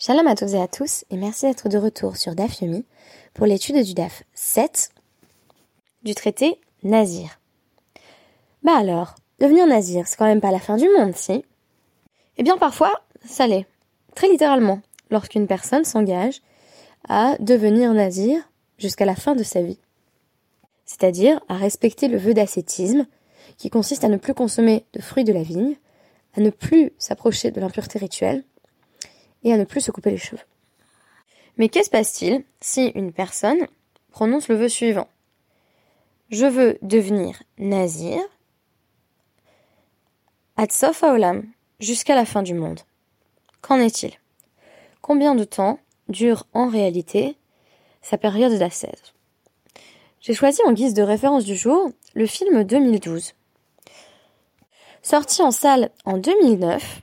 Shalom à tous et à tous et merci d'être de retour sur DAF Yomi pour l'étude du DAF 7 du traité Nazir. Bah alors, devenir Nazir, c'est quand même pas la fin du monde, si? Eh bien parfois, ça l'est. Très littéralement, lorsqu'une personne s'engage à devenir Nazir jusqu'à la fin de sa vie. C'est-à-dire à respecter le vœu d'ascétisme qui consiste à ne plus consommer de fruits de la vigne, à ne plus s'approcher de l'impureté rituelle et à ne plus se couper les cheveux. Mais qu'est-ce passe-t-il si une personne prononce le vœu suivant? Je veux devenir nazir Atsof Haolam, jusqu'à la fin du monde. Qu'en est-il? Combien de temps dure en réalité sa période d'ascèse J'ai choisi en guise de référence du jour le film 2012. Sorti en salle en 2009,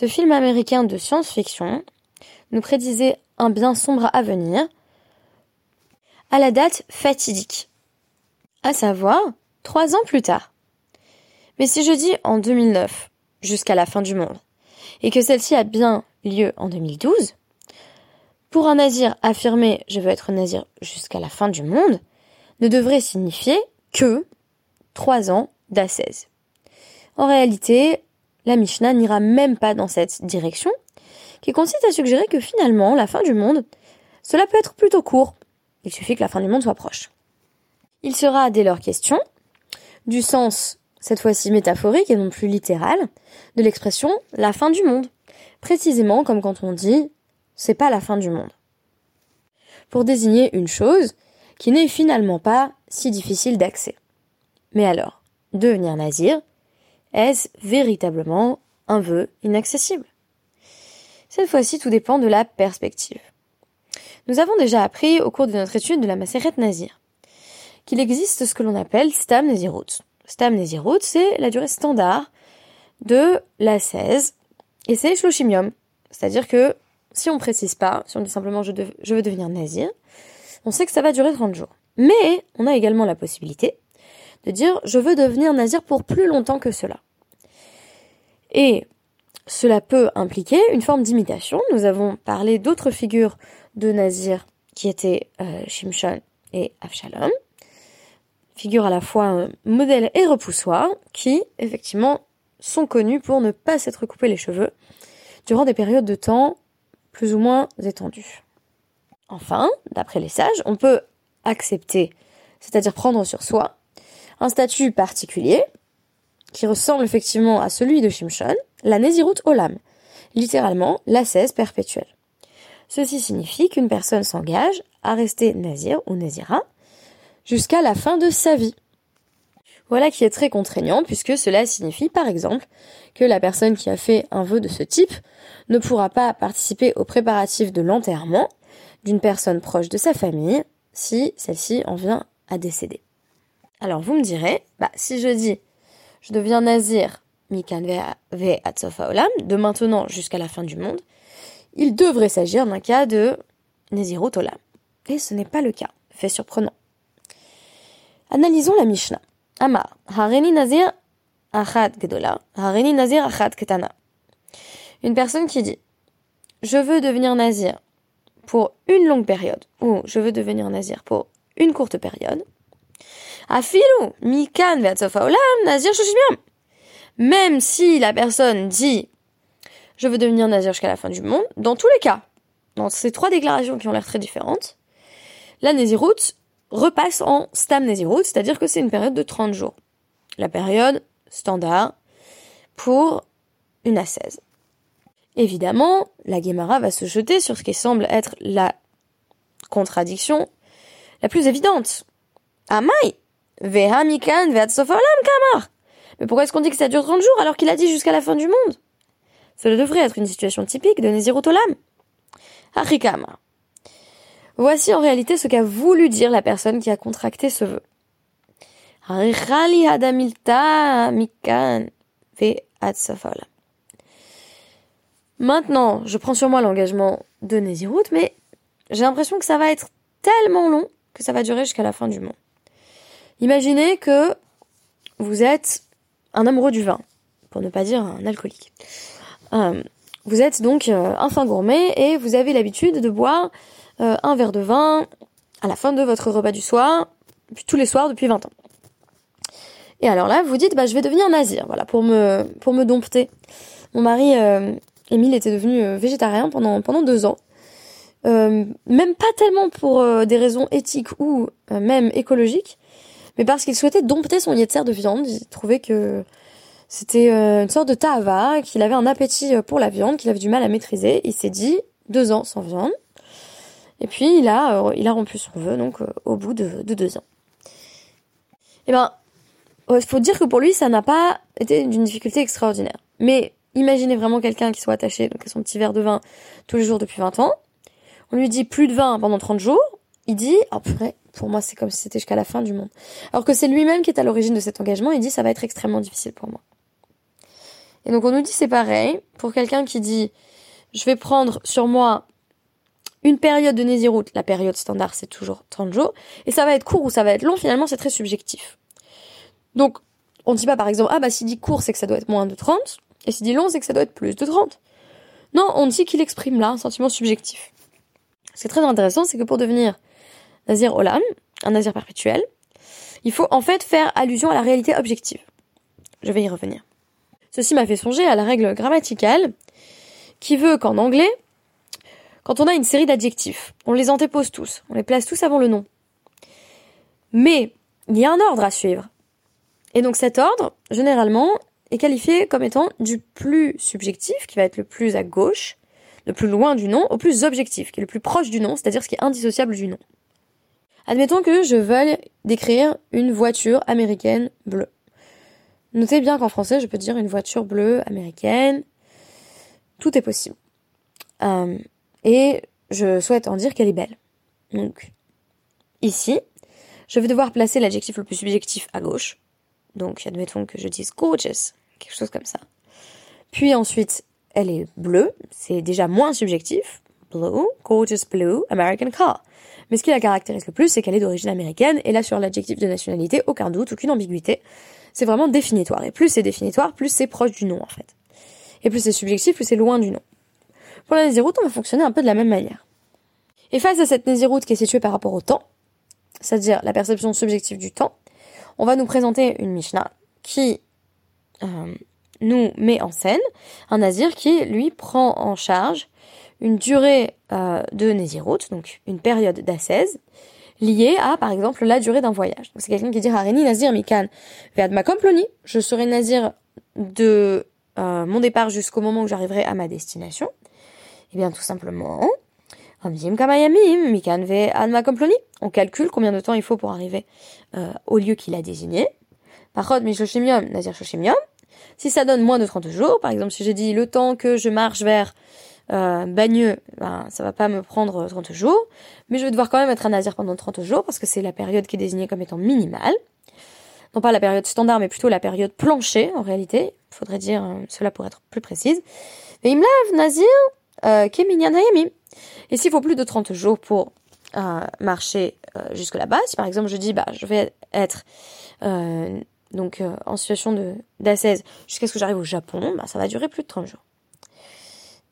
ce film américain de science-fiction nous prédisait un bien sombre à venir à la date fatidique, à savoir trois ans plus tard. Mais si je dis en 2009, jusqu'à la fin du monde, et que celle-ci a bien lieu en 2012, pour un nazir affirmer je veux être nazir jusqu'à la fin du monde ne devrait signifier que trois ans d'ascèse. En réalité, la Mishnah n'ira même pas dans cette direction, qui consiste à suggérer que finalement, la fin du monde, cela peut être plutôt court. Il suffit que la fin du monde soit proche. Il sera dès lors question du sens, cette fois-ci métaphorique et non plus littéral, de l'expression la fin du monde. Précisément comme quand on dit c'est pas la fin du monde. Pour désigner une chose qui n'est finalement pas si difficile d'accès. Mais alors, devenir nazir, est-ce véritablement un vœu inaccessible? Cette fois-ci, tout dépend de la perspective. Nous avons déjà appris au cours de notre étude de la Maseret Nazir qu'il existe ce que l'on appelle Stam Nazirut. Stam Nazirut, c'est la durée standard de la 16 et c'est Shloshim C'est-à-dire que si on précise pas, si on dit simplement je, je veux devenir nazir, on sait que ça va durer 30 jours. Mais on a également la possibilité de dire je veux devenir nazir pour plus longtemps que cela. Et cela peut impliquer une forme d'imitation. Nous avons parlé d'autres figures de nazir qui étaient euh, et Avshalom, figures à la fois euh, modèles et repoussoirs, qui effectivement sont connus pour ne pas s'être coupé les cheveux durant des périodes de temps plus ou moins étendues. Enfin, d'après les sages, on peut accepter, c'est-à-dire prendre sur soi, un statut particulier, qui ressemble effectivement à celui de Shimshon, la Nézirut Olam, littéralement la cesse perpétuelle. Ceci signifie qu'une personne s'engage à rester nazir ou nazira jusqu'à la fin de sa vie. Voilà qui est très contraignant puisque cela signifie par exemple que la personne qui a fait un vœu de ce type ne pourra pas participer aux préparatifs de l'enterrement d'une personne proche de sa famille si celle-ci en vient à décéder. Alors vous me direz, bah, si je dis je deviens nazir de maintenant jusqu'à la fin du monde, il devrait s'agir d'un cas de nazirut olam. Et ce n'est pas le cas. Fait surprenant. Analysons la Mishnah. Amar, hareni nazir achat gedola, hareni nazir achat ketana. Une personne qui dit, je veux devenir nazir pour une longue période, ou je veux devenir nazir pour une courte période, mikan nazir Même si la personne dit je veux devenir nazir jusqu'à la fin du monde, dans tous les cas, dans ces trois déclarations qui ont l'air très différentes, la nazirut repasse en stam nazirut, c'est-à-dire que c'est une période de 30 jours. La période standard pour une ascèse. Évidemment, la Gemara va se jeter sur ce qui semble être la contradiction la plus évidente. Amai mais pourquoi est-ce qu'on dit que ça dure 30 jours alors qu'il a dit jusqu'à la fin du monde? Cela devrait être une situation typique de Nezirut Olam. Harikama. Voici en réalité ce qu'a voulu dire la personne qui a contracté ce vœu. Maintenant, je prends sur moi l'engagement de Nezirut, mais j'ai l'impression que ça va être tellement long que ça va durer jusqu'à la fin du monde. Imaginez que vous êtes un amoureux du vin, pour ne pas dire un alcoolique. Euh, vous êtes donc euh, un fin gourmet et vous avez l'habitude de boire euh, un verre de vin à la fin de votre repas du soir, tous les soirs depuis 20 ans. Et alors là, vous dites, bah, je vais devenir nazir, voilà, pour me, dompter. Mon mari, Émile, était devenu végétarien pendant, deux ans. Même pas tellement pour des raisons éthiques ou même écologiques, mais parce qu'il souhaitait dompter son yetzer de viande. Il trouvait que c'était une sorte de tava, qu'il avait un appétit pour la viande, qu'il avait du mal à maîtriser. Il s'est dit, deux ans sans viande. Et puis il a, a rompu son vœu, donc au bout de, de deux ans. Eh ben, il faut dire que pour lui, ça n'a pas été d'une difficulté extraordinaire. Mais imaginez vraiment quelqu'un qui soit attaché à son petit verre de vin tous les jours depuis 20 ans. On lui dit plus de vin pendant 30 jours. Il dit, oh purée, pour moi c'est comme si c'était jusqu'à la fin du monde. Alors que c'est lui-même qui est à l'origine de cet engagement. Il dit, ça va être extrêmement difficile pour moi. Et donc on nous dit c'est pareil. Pour quelqu'un qui dit, je vais prendre sur moi une période de Nézirut, la période standard c'est toujours 30 jours, et ça va être court ou ça va être long, finalement c'est très subjectif. Donc, on ne dit pas par exemple, ah bah s'il dit court, c'est que ça doit être moins de 30, et s'il dit long, c'est que ça doit être plus de 30. Non, on dit qu'il exprime là un sentiment subjectif. Ce qui est très intéressant, c'est que pour devenir Nazir Olam, un Nazir perpétuel, il faut en fait faire allusion à la réalité objective. Je vais y revenir. Ceci m'a fait songer à la règle grammaticale qui veut qu'en anglais, quand on a une série d'adjectifs, on les antépose tous, on les place tous avant le nom. Mais il y a un ordre à suivre. Et donc cet ordre, généralement, est qualifié comme étant du plus subjectif, qui va être le plus à gauche, le plus loin du nom, au plus objectif, qui est le plus proche du nom, c'est-à-dire ce qui est indissociable du nom. Admettons que je veuille décrire une voiture américaine bleue. Notez bien qu'en français, je peux dire une voiture bleue américaine. Tout est possible. Euh, et je souhaite en dire qu'elle est belle. Donc, ici, je vais devoir placer l'adjectif le plus subjectif à gauche, donc, admettons que je dise gorgeous, quelque chose comme ça. Puis ensuite, elle est bleue, c'est déjà moins subjectif. Blue, gorgeous blue, American car. Mais ce qui la caractérise le plus, c'est qu'elle est d'origine américaine, et là, sur l'adjectif de nationalité, aucun doute, aucune ambiguïté. C'est vraiment définitoire. Et plus c'est définitoire, plus c'est proche du nom, en fait. Et plus c'est subjectif, plus c'est loin du nom. Pour la Nésiroute, on va fonctionner un peu de la même manière. Et face à cette Nésiroute qui est située par rapport au temps, c'est-à-dire la perception subjective du temps, on va nous présenter une Mishnah qui euh, nous met en scène un nazir qui, lui, prend en charge une durée euh, de Nézirut, donc une période d'ascèse, liée à, par exemple, la durée d'un voyage. C'est quelqu'un qui dit Harini Nazir Mikan Vead Makomploni, je serai Nazir de euh, mon départ jusqu'au moment où j'arriverai à ma destination. Eh bien, tout simplement, on calcule combien de temps il faut pour arriver euh, au lieu qu'il a désigné. Par nazir Si ça donne moins de 30 jours, par exemple, si j'ai dit le temps que je marche vers euh, Bagneux, ben, ça va pas me prendre 30 jours, mais je vais devoir quand même être un nazir pendant 30 jours parce que c'est la période qui est désignée comme étant minimale. Non pas la période standard, mais plutôt la période planchée, en réalité. Il faudrait dire euh, cela pour être plus précise. Et lave nazir, euh, et s'il faut plus de 30 jours pour euh, marcher euh, jusque là-bas, si par exemple je dis bah je vais être euh, donc en situation de d'assaise jusqu'à ce que j'arrive au Japon, bah, ça va durer plus de 30 jours.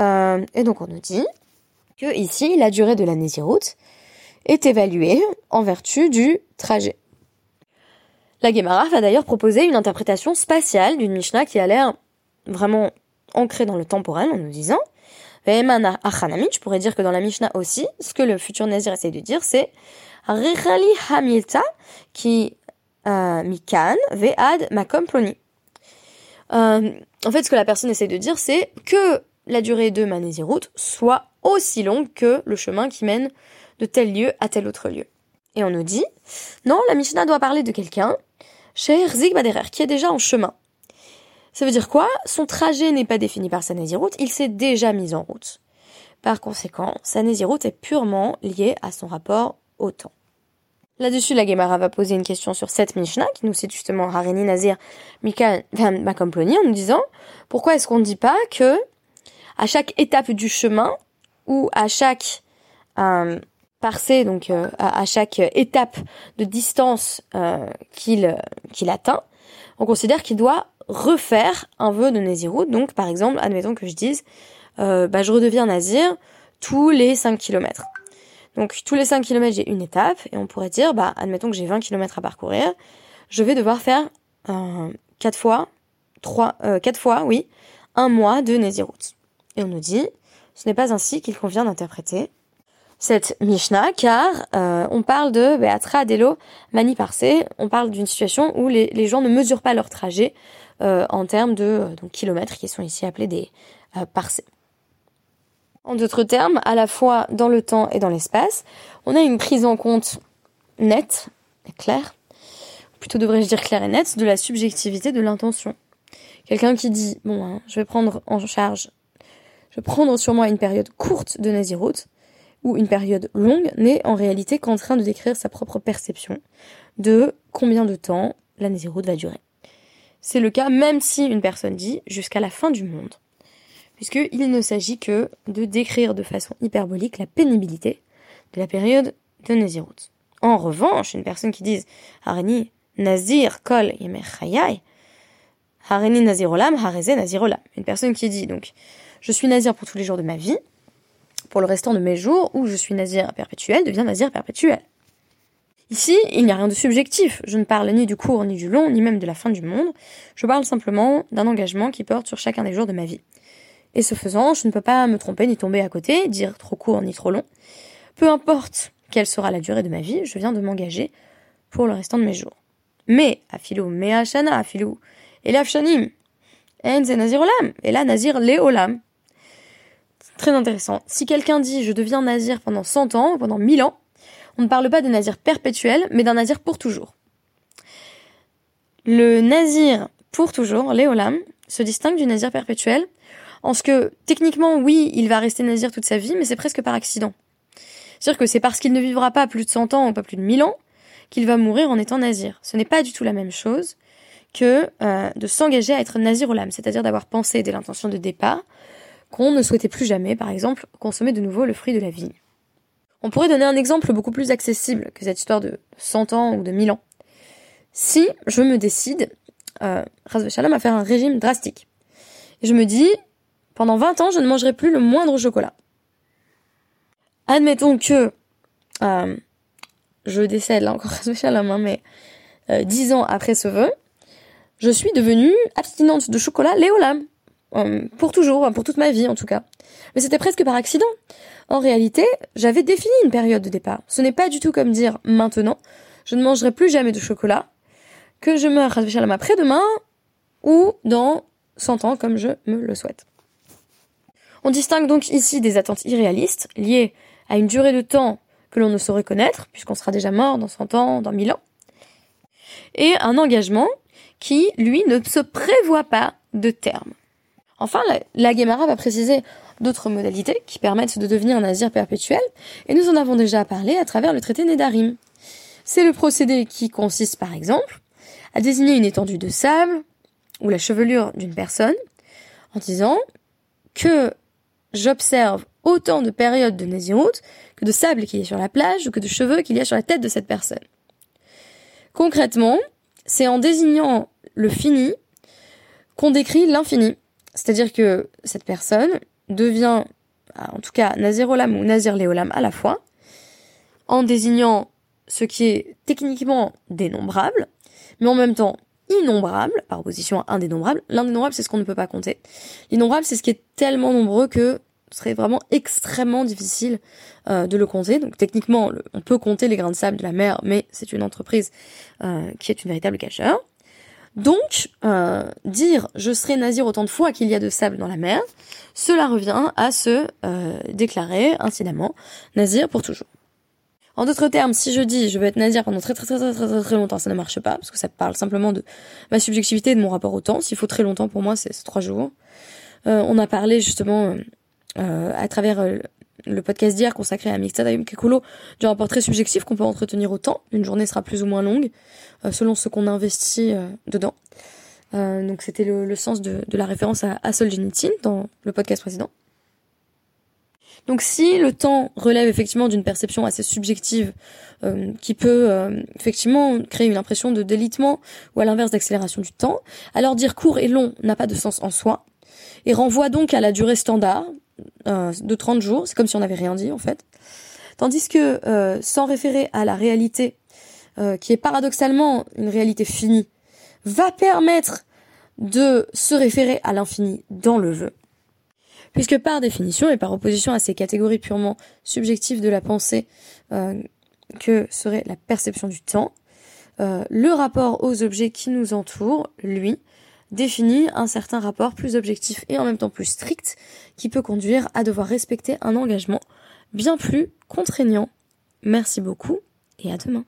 Et donc on nous dit que ici la durée de la route est évaluée en vertu du trajet. La Gemara va d'ailleurs proposer une interprétation spatiale d'une Mishnah qui a l'air vraiment ancrée dans le temporel en nous disant je pourrais dire que dans la Mishnah aussi, ce que le futur Nazir essaie de dire, c'est Hamilta qui euh, Mikan Ve'ad Makom Ploni. Euh, en fait, ce que la personne essaie de dire, c'est que la durée de ma route soit aussi longue que le chemin qui mène de tel lieu à tel autre lieu. Et on nous dit, non, la Mishnah doit parler de quelqu'un, chez Zig Baderer, qui est déjà en chemin. Ça veut dire quoi? Son trajet n'est pas défini par sa route, il s'est déjà mis en route. Par conséquent, sa route est purement liée à son rapport au temps. Là-dessus, la Gemara va poser une question sur cette Mishnah, qui nous cite justement Harini Nazir Mika Makomploni, en nous disant pourquoi est-ce qu'on ne dit pas que à chaque étape du chemin, ou à chaque euh, parcée, donc euh, à, chaque étape de distance euh, qu'il qu'il atteint, on considère qu'il doit refaire un vœu de Nézirut. Donc, par exemple, admettons que je dise euh, bah, je redeviens nazir tous les 5 km. Donc tous les 5 km, j'ai une étape, et on pourrait dire, bah, admettons que j'ai 20 km à parcourir, je vais devoir faire euh, 4 fois, 3, euh, 4 fois, oui, un mois de Naziroute. Et on nous dit, ce n'est pas ainsi qu'il convient d'interpréter cette Mishnah, car euh, on parle de Beatra Adelo Mani Parse, on parle d'une situation où les, gens ne mesurent pas leur trajet euh, en termes de euh, kilomètres, qui sont ici appelés des parsées. En d'autres termes, à la fois dans le temps et dans l'espace, on a une prise en compte nette et claire, plutôt devrais-je dire claire et nette, de la subjectivité de l'intention. Quelqu'un qui dit, bon, hein, je vais prendre en charge, je prendre sur moi une période courte de Naziroute, ou une période longue, n'est en réalité qu'en train de décrire sa propre perception de combien de temps la Naziroute va durer. C'est le cas même si une personne dit jusqu'à la fin du monde puisqu'il ne s'agit que de décrire de façon hyperbolique la pénibilité de la période de Nazirout. En revanche, une personne qui dise Hareni Nazir Kol Yemer Chayai, Nazirolam, Hareze. Une personne qui dit donc je suis Nazir pour tous les jours de ma vie, pour le restant de mes jours, ou je suis Nazir perpétuel, devient Nazir perpétuel. Ici, il n'y a rien de subjectif. Je ne parle ni du court, ni du long, ni même de la fin du monde. Je parle simplement d'un engagement qui porte sur chacun des jours de ma vie. Et ce faisant, je ne peux pas me tromper ni tomber à côté, dire trop court ni trop long. Peu importe quelle sera la durée de ma vie, je viens de m'engager pour le restant de mes jours. Mais, afilou, mea shana, afilou, elaf shanim, en nazir olam, et là nazir le olam. Très intéressant. Si quelqu'un dit je deviens nazir pendant 100 ans, pendant 1000 ans, on ne parle pas de nazir perpétuel, mais d'un nazir pour toujours. Le nazir pour toujours, l'éolam, se distingue du nazir perpétuel en ce que, techniquement, oui, il va rester nazir toute sa vie, mais c'est presque par accident. C'est-à-dire que c'est parce qu'il ne vivra pas plus de 100 ans ou pas plus de 1000 ans qu'il va mourir en étant nazir. Ce n'est pas du tout la même chose que euh, de s'engager à être nazir au lame, c'est-à-dire d'avoir pensé dès l'intention de départ qu'on ne souhaitait plus jamais, par exemple, consommer de nouveau le fruit de la vigne. On pourrait donner un exemple beaucoup plus accessible que cette histoire de 100 ans ou de 1000 ans. Si je me décide, euh, à faire un régime drastique, et je me dis, pendant 20 ans, je ne mangerai plus le moindre chocolat. Admettons que euh, je décède, là encore la main, mais euh, 10 ans après ce vœu, je suis devenue abstinente de chocolat Léolam. Euh, pour toujours, pour toute ma vie en tout cas. Mais c'était presque par accident. En réalité, j'avais défini une période de départ. Ce n'est pas du tout comme dire maintenant, je ne mangerai plus jamais de chocolat, que je meurs après-demain ou dans 100 ans comme je me le souhaite. On distingue donc ici des attentes irréalistes liées à une durée de temps que l'on ne saurait connaître, puisqu'on sera déjà mort dans 100 ans, dans 1000 ans, et un engagement qui, lui, ne se prévoit pas de terme. Enfin, la, la Guémara va préciser d'autres modalités qui permettent de devenir un nazir perpétuel, et nous en avons déjà parlé à travers le traité Nédarim. C'est le procédé qui consiste, par exemple, à désigner une étendue de sable ou la chevelure d'une personne en disant que j'observe autant de périodes de Naziroute que de sable qu'il y a sur la plage ou que de cheveux qu'il y a sur la tête de cette personne. Concrètement, c'est en désignant le fini qu'on décrit l'infini. C'est-à-dire que cette personne devient, en tout cas, Nazir Olam ou Nazir Léolam à la fois, en désignant ce qui est techniquement dénombrable, mais en même temps innombrable, par opposition à indénombrable. L'indénombrable, c'est ce qu'on ne peut pas compter. L'innombrable, c'est ce qui est tellement nombreux que ce serait vraiment extrêmement difficile euh, de le compter. Donc techniquement, on peut compter les grains de sable de la mer, mais c'est une entreprise euh, qui est une véritable cacheur. Donc, euh, dire je serai nazir autant de fois qu'il y a de sable dans la mer, cela revient à se déclarer incidemment nazir pour toujours. En d'autres termes, si je dis je veux être nazir pendant très très très très très très, longtemps, ça ne marche pas parce que ça parle simplement de ma subjectivité et de mon rapport au temps. S'il faut très longtemps pour moi, c'est trois jours. Euh, on a parlé justement euh, à travers euh, le podcast d'hier consacré à Mixtadayum Kekulo du rapport très subjectif qu'on peut entretenir au temps. Une journée sera plus ou moins longue euh, selon ce qu'on investit euh, dedans. donc c'était le, le, sens de, de la référence à, à Solzhenitsyn dans le podcast précédent. Donc si le temps relève effectivement d'une perception assez subjective euh, qui peut euh, effectivement créer une impression de délitement ou à l'inverse d'accélération du temps, alors dire court et long n'a pas de sens en soi. et renvoie donc à la durée standard euh, de 30 jours. C'est comme si on n'avait rien dit en fait. Tandis que euh, sans référer à la réalité, euh, qui est paradoxalement une réalité finie, va permettre de se référer à l'infini dans le vœu. Puisque par définition et par opposition à ces catégories purement subjectives de la pensée que serait la perception du temps, le rapport aux objets qui nous entourent, lui, définit un certain rapport plus objectif et en même temps plus strict qui peut conduire à devoir respecter un engagement bien plus contraignant. Merci beaucoup et à demain.